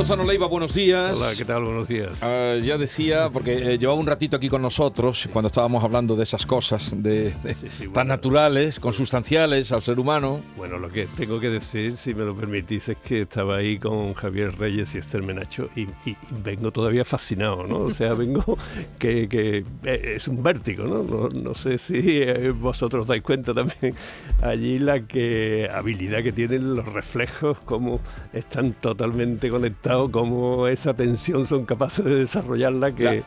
Lozano Leiva, buenos días. Hola, ¿qué tal? Buenos días. Ah, ya decía, porque eh, llevaba un ratito aquí con nosotros cuando estábamos hablando de esas cosas de, de- Sí, sí, tan bueno. naturales, consustanciales al ser humano. Bueno, lo que tengo que decir, si me lo permitís, es que estaba ahí con Javier Reyes y Esther Menacho y, y vengo todavía fascinado, ¿no? O sea, vengo que, que, eh, es un vértigo, ¿no? No, no sé si eh, vosotros dais cuenta también allí la que habilidad que tienen los reflejos, cómo están totalmente conectados, cómo esa tensión son capaces de desarrollarla, que, La-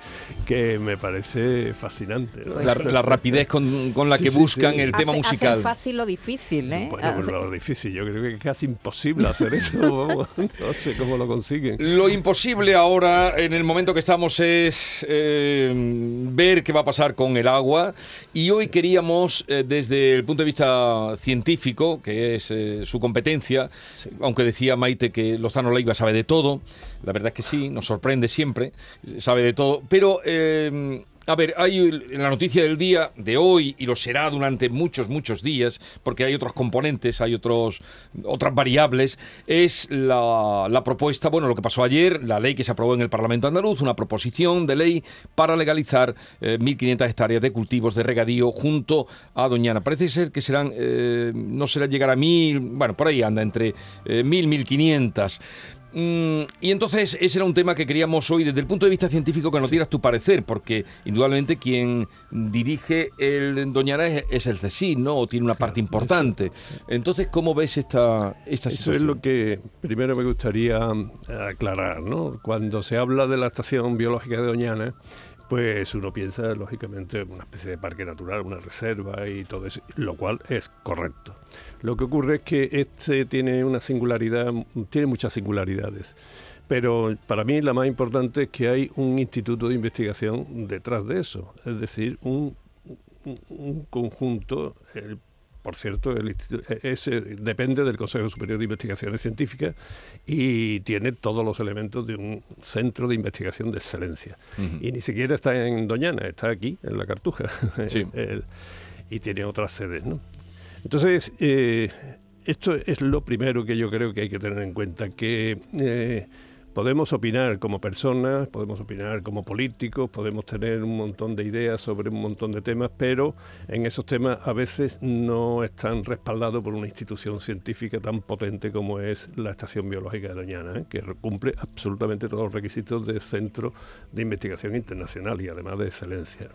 que me parece fascinante. ¿no? Pues la, sí. la rapidez con, con la Sí, que sí, buscan sí. el tema Hace- musical. Hacen fácil lo difícil, ¿eh? Bueno, pues lo difícil, yo creo que es casi imposible hacer eso. vamos, no sé cómo lo consiguen. Lo imposible ahora, en el momento que estamos, es eh, ver qué va a pasar con el agua. Y hoy queríamos, eh, desde el punto de vista científico, que es eh, su competencia, aunque decía Maite que Lozano Leiva sabe de todo, la verdad es que sí, nos sorprende siempre, sabe de todo. Pero, eh, a ver, hay la noticia del día, de hoy, y lo será durante muchos, muchos días, porque hay otros componentes, hay otros, otras variables, es la, la propuesta, bueno, lo que pasó ayer, la ley que se aprobó en el Parlamento andaluz, una proposición de ley para legalizar eh, 1.500 hectáreas de cultivos de regadío junto a Doñana. Parece ser que serán, eh, no será llegar a 1.000, bueno, por ahí anda, entre eh, 1.000, 1.500. Mm, y entonces ese era un tema que queríamos hoy desde el punto de vista científico que nos dieras tu parecer, porque indudablemente quien dirige el Doñana es, es el CSIC, ¿no? O tiene una parte importante. Entonces, ¿cómo ves esta, esta Eso es situación? lo que primero me gustaría eh, aclarar, ¿no? Cuando se habla de la estación biológica de Doñana, pues uno piensa, lógicamente, en una especie de parque natural, una reserva y todo eso, lo cual es correcto. Lo que ocurre es que este tiene una singularidad, tiene muchas singularidades. Pero para mí la más importante es que hay un instituto de investigación detrás de eso, es decir, un, un- un conjunto, por cierto, el instituto, ese depende del Consejo Superior de Investigaciones Científicas y tiene todos los elementos de un centro de investigación de excelencia. Y ni siquiera está en Doñana, está aquí, en La Cartuja. Sí. El- y tiene otras sedes, ¿no? Entonces, eh, esto es lo primero que yo creo que hay que tener en cuenta, que eh, podemos opinar como personas, podemos opinar como políticos, podemos tener un montón de ideas sobre un montón de temas, pero en esos temas a veces no están respaldados por una institución científica tan potente como es la Estación Biológica de Doñana, ¿eh? que cumple absolutamente todos los requisitos de centro de investigación internacional y además de excelencia.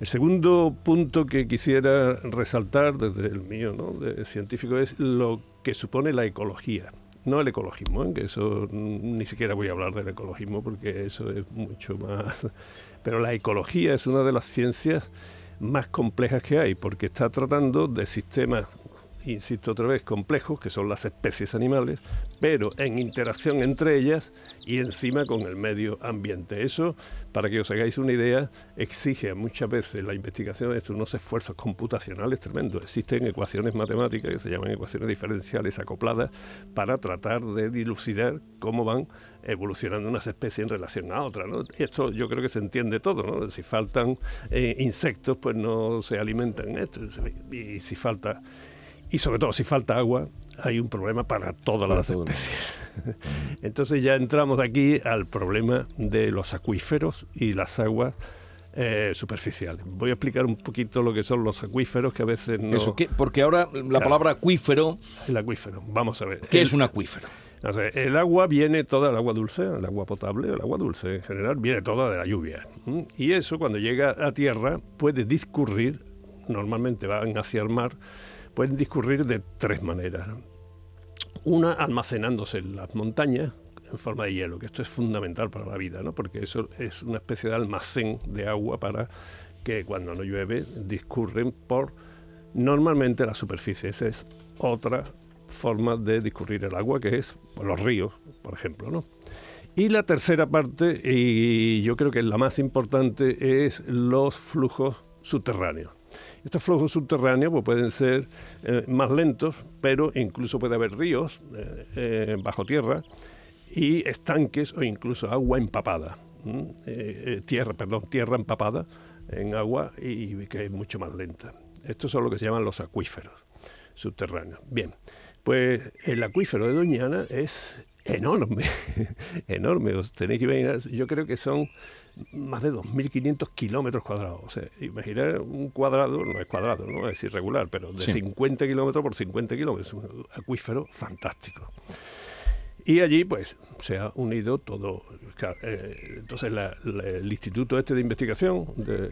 El segundo punto que quisiera resaltar desde el mío, ¿no? de científico, es lo que supone la ecología. No el ecologismo, ¿eh? que eso mm, ni siquiera voy a hablar del ecologismo porque eso es mucho más. Pero la ecología es una de las ciencias más complejas que hay porque está tratando de sistemas, insisto otra vez, complejos, que son las especies animales, pero en interacción entre ellas y encima con el medio ambiente. Eso, para que os hagáis una idea, exige muchas veces la investigación de esto unos esfuerzos computacionales tremendos. Existen ecuaciones matemáticas que se llaman ecuaciones diferenciales acopladas para tratar de dilucidar cómo van evolucionando unas especies en relación a otras. ¿no? Esto yo creo que se entiende todo. ¿no? Si faltan eh, insectos, pues no se alimentan esto. Y si falta y sobre todo si falta agua, hay un problema para todas Para las todo. especies. Entonces ya entramos aquí al problema de los acuíferos y las aguas eh, superficiales. Voy a explicar un poquito lo que son los acuíferos, que a veces no... Eso, ¿qué? Porque ahora la Claro. palabra acuífero, El acuífero, vamos a ver. ¿qué El- es un acuífero? o sea, el agua viene toda, el agua dulce, el agua potable, el agua dulce en general, viene toda de la lluvia. Y eso cuando llega a tierra puede discurrir, normalmente van hacia el mar, pueden discurrir de tres maneras. Una almacenándose en las montañas en forma de hielo, que esto es fundamental para la vida, ¿no? porque eso es una especie de almacén de agua para que cuando no llueve discurren por normalmente la superficie. Esa es otra forma de discurrir el agua, que es por los ríos, por ejemplo. ¿no? Y la tercera parte, y yo creo que es la más importante, es los flujos subterráneos. Estos flujos subterráneos pues, pueden ser eh, más lentos, pero incluso puede haber ríos eh, bajo tierra y estanques o incluso agua empapada. tierra, perdón, tierra empapada en agua y que es mucho más lenta. Estos son lo que se llaman los acuíferos subterráneos. Bien, pues el acuífero de Doñana es enorme, enorme. Os tenéis que imaginar, yo creo que son más de 2.500 kilómetros cuadrados. O sea, imaginar un cuadrado, no es cuadrado, no es irregular, pero de 50 kilómetros por 50 kilómetros, un acuífero fantástico. Y allí, pues, se ha unido todo. Eh, entonces, el Instituto este de Investigación de,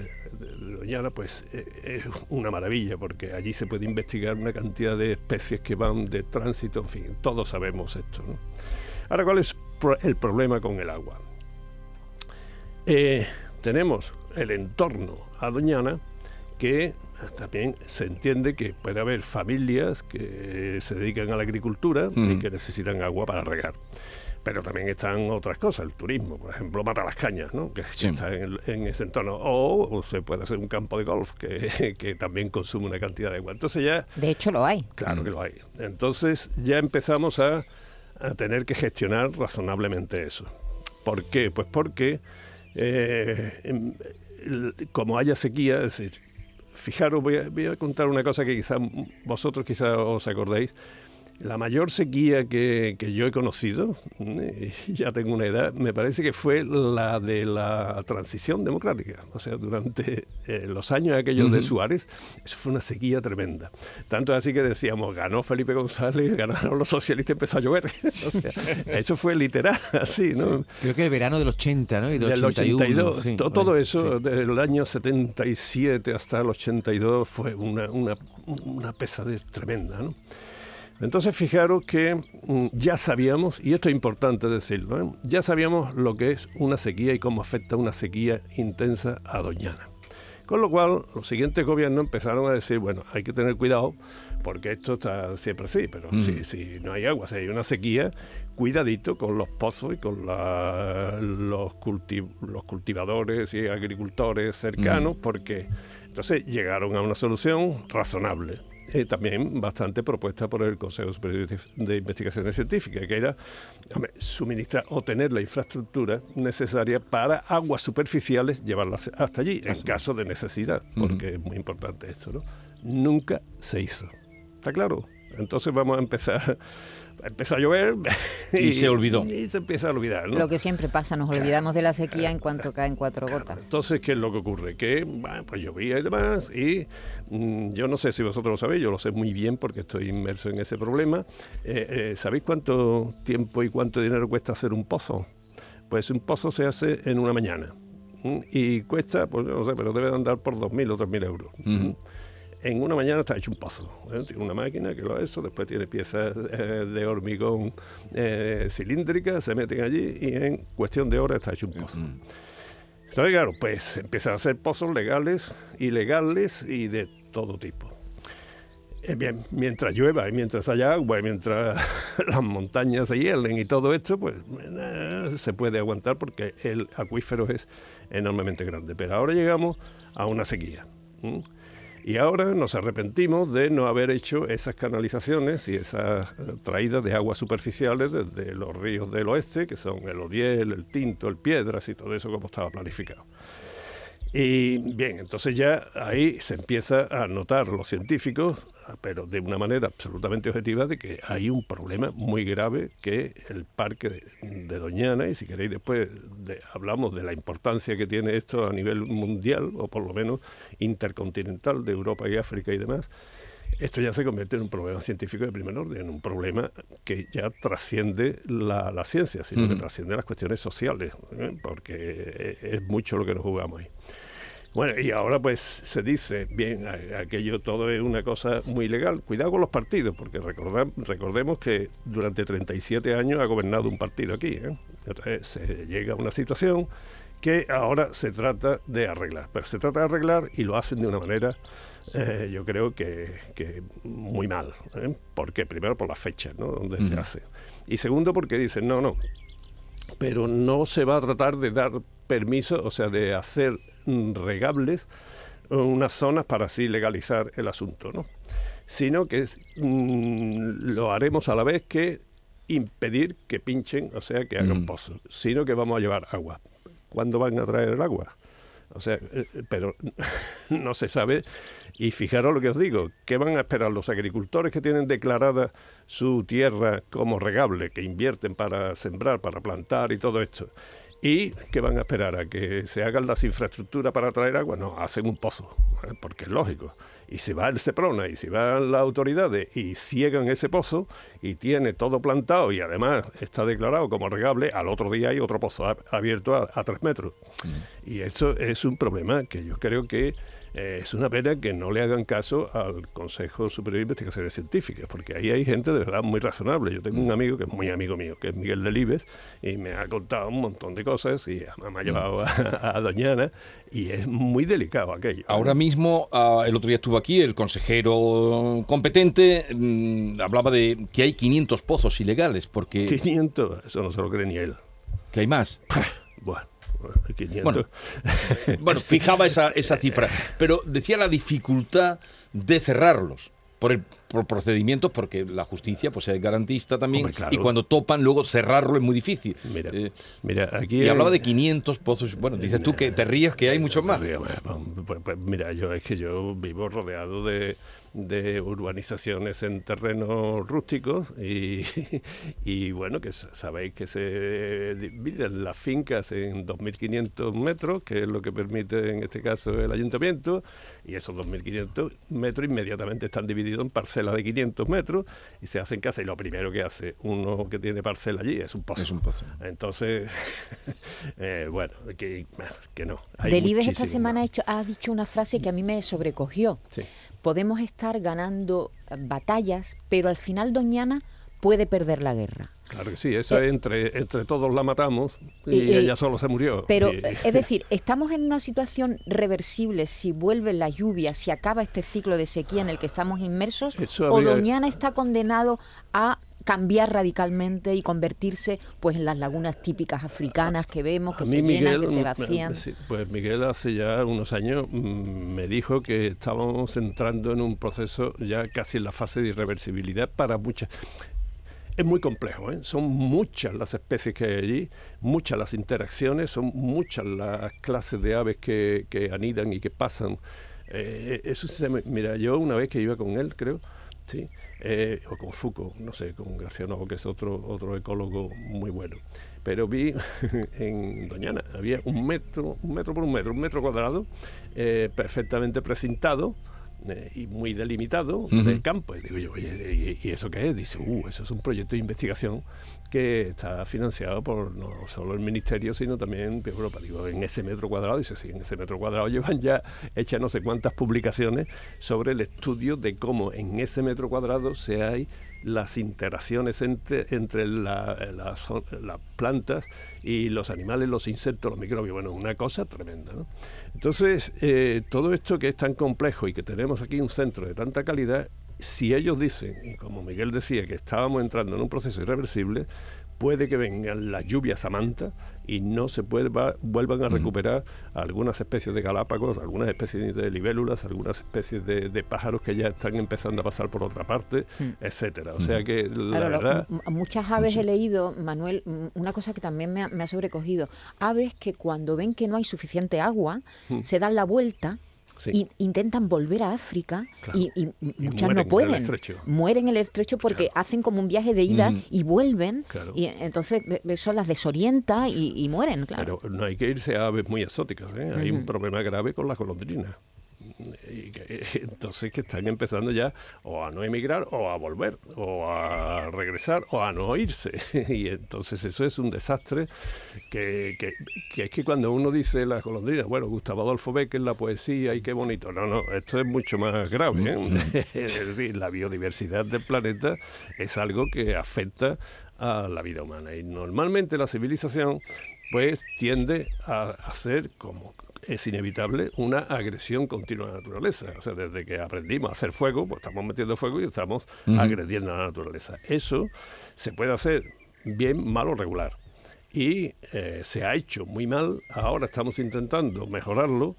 Doñana, pues, eh, es una maravilla, porque allí se puede investigar una cantidad de especies que van de tránsito, en fin, todos sabemos esto. ¿no? Ahora, ¿cuál es el problema con el agua? Eh, tenemos el entorno a Doñana que también se entiende que puede haber familias que se dedican a la agricultura y que necesitan agua para regar. Pero también están otras cosas, el turismo, por ejemplo, mata las cañas, ¿no? que, está en, ese entorno. O, se puede hacer un campo de golf que, que, también consume una cantidad de agua. Entonces ya... De hecho lo hay. Claro que lo hay. Entonces ya empezamos a, a tener que gestionar razonablemente eso. ¿Por qué? Pues porque eh, em, como haya sequía, es decir, fijaros, voy a, voy a contar una cosa que quizá vosotros quizá os acordéis. La mayor sequía que, yo he conocido, eh, ya tengo una edad, me parece que fue la de la transición democrática. O sea, durante eh, los años aquellos de Suárez, eso fue una sequía tremenda. Tanto así que decíamos, ganó Felipe González, ganaron los socialistas, empezó a llover. o sea, eso fue literal, así, ¿no? Creo que el verano del 80, ¿no? Y del, 82. todo eso, desde el año 77 hasta el 82, fue una, una, una pesadez tremenda, ¿no? Entonces fijaros que mm, ya sabíamos, y esto es importante decirlo, ¿eh? ya sabíamos lo que es una sequía y cómo afecta una sequía intensa a Doñana. Con lo cual, los siguientes gobiernos empezaron a decir, bueno, hay que tener cuidado, porque esto está siempre así, pero si, mm. si, no hay agua, si hay una sequía, cuidadito con los pozos y con los, los, cultivadores y agricultores cercanos, mm. porque entonces llegaron a una solución razonable eh, también bastante propuesta por el Consejo Superior de Investigaciones Científicas, que era suministrar o tener la infraestructura necesaria para aguas superficiales, llevarlas hasta allí, en caso de necesidad, porque es muy importante esto. ¿no? Nunca se hizo. ¿Está claro? Entonces vamos a empezar empieza a llover y, se olvidó. Y se empieza a olvidar. Lo que siempre pasa, nos olvidamos de la sequía en cuanto caen cuatro gotas. Entonces, ¿qué es lo que ocurre? Que bueno, pues llovía y demás, y mm, yo no sé si vosotros lo sabéis, yo lo sé muy bien porque estoy inmerso en ese problema. Eh, eh, ¿Sabéis cuánto tiempo y cuánto dinero cuesta hacer un pozo? Pues un pozo se hace en una mañana. Y cuesta, pues no sé, pero debe de andar por 2.000 o 3.000 euros en una mañana está hecho un pozo. ¿eh? Tiene una máquina que lo ha hecho, después tiene piezas eh, de hormigón eh, cilíndricas, se meten allí y en cuestión de horas está hecho un pozo. Entonces, claro, pues empiezan a hacer pozos legales, ilegales y de todo tipo. bien, mientras llueva y mientras haya agua y mientras las montañas se hielen y todo esto, pues se puede aguantar porque el acuífero es enormemente grande. Pero ahora llegamos a una sequía. Y ahora nos arrepentimos de no haber hecho esas canalizaciones y esas eh, traídas de aguas superficiales desde los ríos del oeste, que son el Odiel, el Tinto, el Piedras y todo eso como estaba planificado. Y bien, entonces ya ahí se empieza a notar los científicos, pero de una manera absolutamente objetiva, de que hay un problema muy grave que el parque de, Doñana, y si queréis después hablamos de la importancia que tiene esto a nivel mundial, o por lo menos intercontinental, de Europa y África y demás, esto ya se convierte en un problema científico de primer orden, en un problema que ya trasciende la, ciencia, sino que trasciende las cuestiones sociales, ¿eh? porque es mucho lo que nos jugamos ahí. Bueno, y ahora pues se dice, bien, aquello todo es una cosa muy legal. Cuidado con los partidos, porque recordemos que durante 37 años ha gobernado un partido aquí. ¿eh? Entonces se llega a una situación que ahora se trata de arreglar. Pero se trata de arreglar y lo hacen de una manera, eh, yo creo que, muy mal. ¿eh? Porque primero por la fecha, ¿no? Donde se hace. Y segundo porque dicen, no, no, pero no se va a tratar de dar permiso, o sea, de hacer regables unas zonas para así legalizar el asunto, ¿no? Sino que mm, lo haremos a la vez que impedir que pinchen, o sea, que hagan Mm. pozos, sino que vamos a llevar agua. ¿Cuándo van a traer el agua? O sea, eh, pero no se sabe. Y fijaros lo que os digo, ¿qué van a esperar los agricultores que tienen declarada su tierra como regable, que invierten para sembrar, para plantar y todo esto? ¿Y qué van a esperar? ¿A que se hagan las infraestructuras para traer agua? No, hacen un pozo, ¿eh? porque es lógico. Y si va el Seprona y si van las autoridades y ciegan ese pozo y tiene todo plantado y además está declarado como regable, al otro día hay otro pozo ab- abierto a, a tres metros. Y esto es un problema que yo creo que eh, es una pena que no le hagan caso al Consejo Superior de Investigaciones Científicas, porque ahí hay gente de verdad muy razonable. Yo tengo un amigo que es muy amigo mío, que es Miguel Delibes, y me ha contado un montón de cosas y me ha llevado a, a Doñana, y es muy delicado aquello. Ahora mismo, ah, el otro día estuvo aquí el consejero competente, mm, hablaba de que hay 500 pozos ilegales, porque 500, eso no se lo cree ni él. que hay más. Bueno, 500. Bueno, Bueno, fijaba esa, esa cifra, pero decía la dificultad de cerrarlos por el por procedimientos, porque la justicia pues es garantista también, Hombre, claro. y cuando topan luego cerrarlo es muy difícil. Mira, Eh, mira, aquí y hay- hablaba de 500 pozos. Bueno, dices tú que te ríes que hay muchos más. Pues, pues, mira, yo es que yo vivo rodeado de, de urbanizaciones en terrenos rústicos y, y bueno, que sabéis que se dividen las fincas en 2.500 metros, que es lo que permite en este caso el ayuntamiento, y esos 2.500 metros inmediatamente están divididos en parcelas de 500 metros y se hacen casas y lo primero que hace uno que tiene parcela allí es un pozo. Es un pozo. Entonces, eh, bueno, que, que no. hay Delibes esta semana ha, hecho- ha dicho una frase que a mí me sobrecogió. Sí. Podemos estar ganando eh, batallas, pero al final Doñana puede perder la guerra. Claro que sí, eso es entre, entre todos la matamos y, ella solo se murió. Pero, Y- eh, es decir, estamos en una situación reversible si vuelve la lluvia, si acaba este ciclo de sequía en el que estamos inmersos, o Doñana está condenado a cambiar radicalmente y convertirse pues en las lagunas típicas africanas que vemos, que a se mí llenan, que se vacían. pues Miguel hace ya unos años mm, me dijo que estábamos entrando en un proceso ya casi en la fase de irreversibilidad para muchas. Es muy complejo, ¿eh? son muchas las especies que hay allí, muchas las interacciones, son muchas las clases de aves que, que anidan y que pasan. Eh, eso se me- mira, yo una vez que iba con él, creo, eh, o con Foucault, no sé, con García Novo, que es otro, otro ecólogo muy bueno. Pero vi en Doñana, había un metro, un metro por un metro, un metro cuadrado, eh, perfectamente precintado, eh, y muy delimitado de campo. Y digo yo, oye, ¿y, y eso qué es? Dice, uh, eso es un proyecto de investigación que está financiado por no solo el ministerio, sino también Europa. Digo, en ese metro cuadrado, dice, sí, en ese metro cuadrado llevan ya hechas no sé cuántas publicaciones sobre el estudio de cómo en ese metro cuadrado se hay las interacciones entre, entre la- las plantas y los animales, los insectos, los microbios. Bueno, una cosa tremenda. ¿no? Entonces, eh, todo esto que es tan complejo y que tenemos aquí un centro de tanta calidad, si ellos dicen, y como Miguel decía, que estábamos entrando en un proceso irreversible, puede que vengan las lluvias a manta y no se vuelva, vuelvan a recuperar algunas especies de galápagos, algunas especies de libélulas, algunas especies de, de pájaros que ya están empezando a pasar por otra parte, etcétera. O sea que la verdad... muchas aves he leído, Manuel, una cosa que también me ha, me ha sobrecogido. Aves que cuando ven que no hay suficiente agua, se dan la vuelta. Sí. Y intentan volver a África Claro. y, y muchas mueren en no pueden. Mueren en el estrecho porque hacen como un viaje de ida y vuelven. Claro. Y entonces eso las desorienta y, y mueren, claro. Pero no hay que irse a aves muy exóticas. ¿eh? Hay un problema grave con las golondrinas. Y que- entonces que están empezando ya o a no emigrar o a volver o a regresar o a no irse. Y entonces eso es un desastre que, que- que es que cuando uno dice las golondrinas, bueno, Gustavo Adolfo Becker, la poesía y qué bonito. No, no, esto es mucho más grave. ¿eh? es decir, la biodiversidad del planeta es algo que afecta a la vida humana. Y normalmente la civilización pues tiende a hacer como es inevitable una agresión continua a la naturaleza. O sea, desde que aprendimos a hacer fuego, pues estamos metiendo fuego y estamos agrediendo a la naturaleza. Eso se puede hacer bien, mal o regular. Y eh, se ha hecho muy mal, ahora estamos intentando mejorarlo,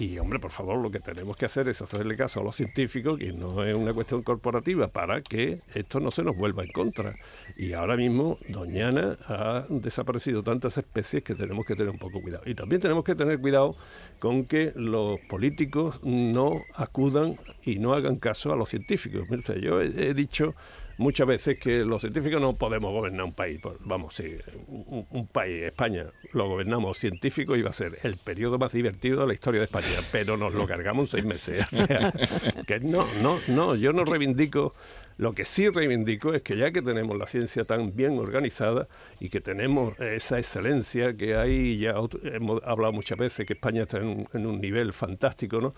Y hombre, por favor, lo que tenemos que hacer es hacerle caso a los científicos, que no es una cuestión corporativa, para que esto no se nos vuelva en contra. Y ahora mismo, Doñana ha desaparecido tantas especies que tenemos que tener un poco cuidado. Y también tenemos que tener cuidado con que los políticos no acudan y no hagan caso a los científicos. Usted, yo he, he dicho muchas veces que los científicos no podemos gobernar un país. Vamos, sí, un, un país, España, lo gobernamos científicos y va a ser el periodo más divertido de la historia de España, pero nos lo cargamos seis meses. O sea, que no, no, no, yo no reivindico. Lo que sí reivindico es que ya que tenemos la ciencia tan bien organizada y que tenemos esa excelencia que hay, ya hemos hablado muchas veces que España está en un, en un nivel fantástico, ¿no?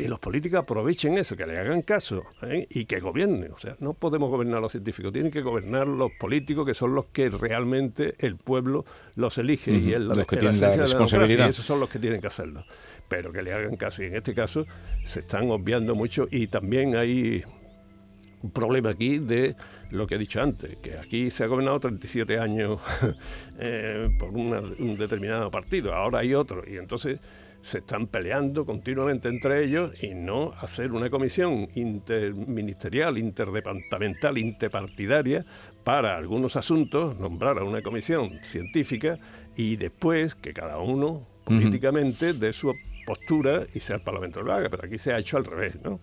Que los políticos aprovechen eso, que le hagan caso ¿eh? y que gobiernen. O sea, no podemos gobernar a los científicos, tienen que gobernar los políticos, que son los que realmente el pueblo los elige y es la, los que tienen la democracia, responsabilidad. y esos son los que tienen que hacerlo. Pero que le hagan caso y en este caso se están obviando mucho y también hay un problema aquí de lo que he dicho antes, que aquí se ha gobernado 37 años eh, por una- un determinado partido, ahora hay otro, y entonces se están peleando continuamente entre ellos y no hacer una comisión interministerial, interdepartamental, interpartidaria para algunos asuntos, nombrar a una comisión científica y después que cada uno políticamente dé su postura y sea el Parlamento lo haga, pero aquí se ha hecho al revés, ¿no?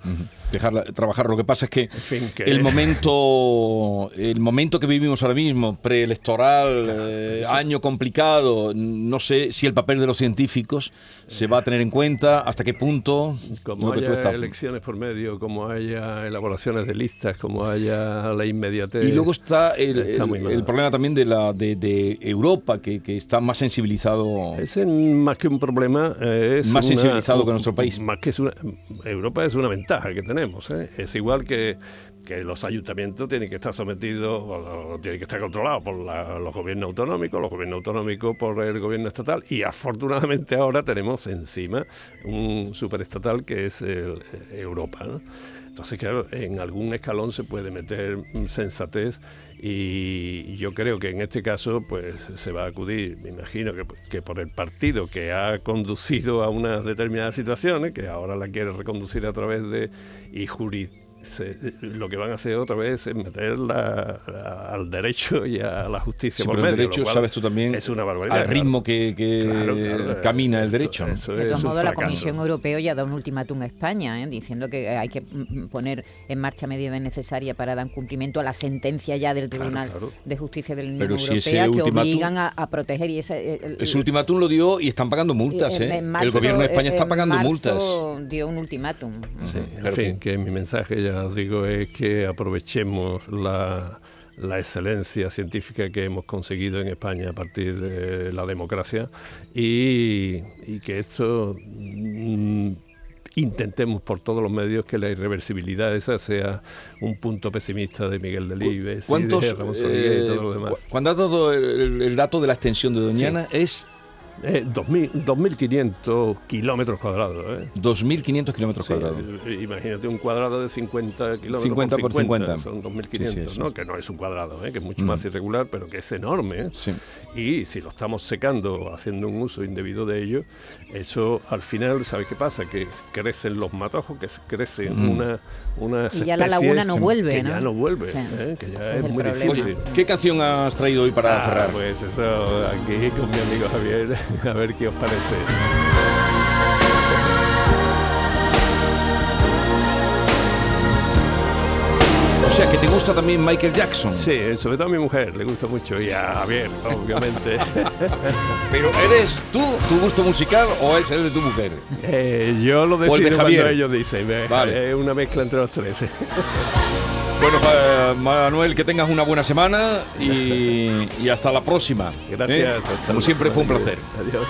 Dejarla trabajar. Lo que pasa es que, fin, que- el momento el momento que vivimos ahora mismo, preelectoral, eh, año complicado, no sé si el papel de los científicos se va a tener en cuenta, hasta qué punto. Como haya estás- elecciones por medio, como haya elaboraciones de listas, como haya la inmediatez. Y luego está el, está el- el problema también de la de, de Europa, que, que está más sensibilizado. Ese más que un problema eh, es Más una- sensibilizado que nuestro país. Más que es una, Europa es una ventaja que tenemos. ¿eh? Es igual que, que los ayuntamientos tienen que estar sometidos o, o tienen que estar controlados por la- los gobiernos autonómicos, los gobiernos autonómicos por el gobierno estatal y afortunadamente ahora tenemos encima un superestatal que es el- Europa. ¿no? Entonces, claro, en algún escalón se puede meter sensatez y yo creo que en este caso pues se va a acudir, me imagino que, que por el partido que ha conducido a unas determinadas situaciones, que ahora la quiere reconducir a través de y se- lo que van a hacer otra vez es meter la- la- al derecho y a la justicia Sí, por pero el medio, lo derecho, cual sabes tú también, es una barbaridad al claro. ritmo que, que Claro, claro, camina el eso- derecho. ¿no? eso De todos modos, la. Comisión Europea ya da un ultimátum a España, ¿eh? diciendo que hay que mm, poner en marcha medidas necesarias para dar cumplimiento a la sentencia ya del Tribunal claro. de Justicia de la Unión Pero si Europea que ultimátum- obligan a, a proteger y ese, el- Ese ultimátum lo dio y están pagando multas. en- ¿eh? en el marzo- gobierno de España está en pagando marzo multas. dio un ultimátum. Sí, en fin, que- que mi mensaje, ya digo, es que aprovechemos la, la excelencia científica que hemos conseguido en España a partir de la democracia y, y que esto mm, intentemos por todos los medios que la irreversibilidad esa sea un punto pesimista de Miguel Delibes y ¿Cuántos, de Ramón Sorgué y eh, todo lo demás. cu- cuando has dado el, el dato de la extensión de Doñana es Eh, 2000 2.500 kilómetros cuadrados. ¿eh? 2.500 kilómetros Sí, cuadrados. eh, imagínate un cuadrado de 50 kilómetros 50 por 50. son 2.500, Sí, sí, sí. ¿no? que no es un cuadrado, ¿eh? que es mucho Mm. más irregular, pero que es enorme. ¿eh? Sí. Y si lo estamos secando, haciendo un uso indebido de ello, eso al final, ¿sabes qué pasa? Que crecen los matojos, que crecen Mm. una, unas Y ya la laguna no que vuelve, ya ¿no? no vuelve. ¿eh? que ya es es muy problema. difícil. Oye, ¿qué canción has traído hoy para Ah, cerrar? Pues eso, aquí con mi amigo Javier, a ver qué os parece. O sea, que te gusta también Michael Jackson. Sí, sobre todo a mi mujer le gusta mucho y a Javier, obviamente. Pero ¿eres tú tu gusto musical o es el de tu mujer? Eh, yo lo el de decido Javier. cuando ellos dicen. eh, Vale. Es una mezcla entre los tres. Bueno, Manuel, que tengas una buena semana y, y hasta la próxima. Gracias. ¿eh? hasta Como siempre fue un placer. Adiós.